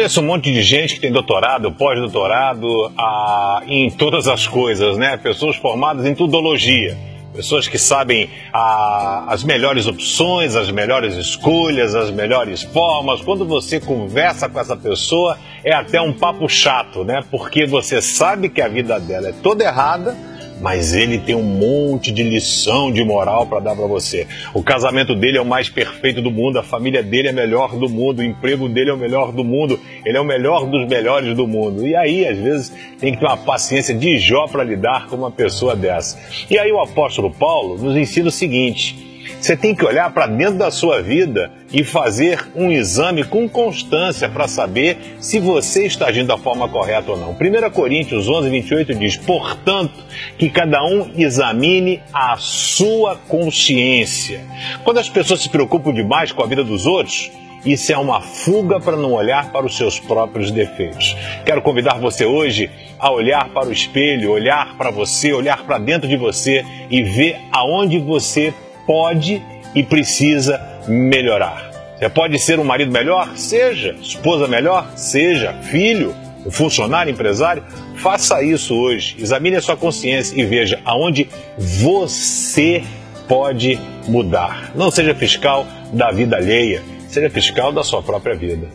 conheço um monte de gente que tem doutorado, pós-doutorado ah, em todas as coisas, né? Pessoas formadas em tudologia. Pessoas que sabem ah, as melhores opções, as melhores escolhas, as melhores formas. Quando você conversa com essa pessoa, é até um papo chato, né? Porque você sabe que a vida dela é toda errada, mas ele tem um monte de lição de moral para dar para você. O casamento dele é o mais perfeito do mundo, a família dele é a melhor do mundo, o emprego dele é o melhor do mundo, ele é o melhor dos melhores do mundo. E aí, às vezes, tem que ter uma paciência de Jó para lidar com uma pessoa dessa. E aí, o apóstolo Paulo nos ensina o seguinte você tem que olhar para dentro da sua vida e fazer um exame com constância para saber se você está agindo da forma correta ou não. 1 Coríntios 11, 28 diz: Portanto, que cada um examine a sua consciência. Quando as pessoas se preocupam demais com a vida dos outros, isso é uma fuga para não olhar para os seus próprios defeitos. Quero convidar você hoje a olhar para o espelho, olhar para você, olhar para dentro de você e ver aonde você pode e precisa melhorar. Você pode ser um marido melhor? Seja. Esposa melhor? Seja. Filho? Funcionário, empresário? Faça isso hoje. Examine a sua consciência e veja aonde você pode mudar. Não seja fiscal da vida alheia, seja fiscal da sua própria vida.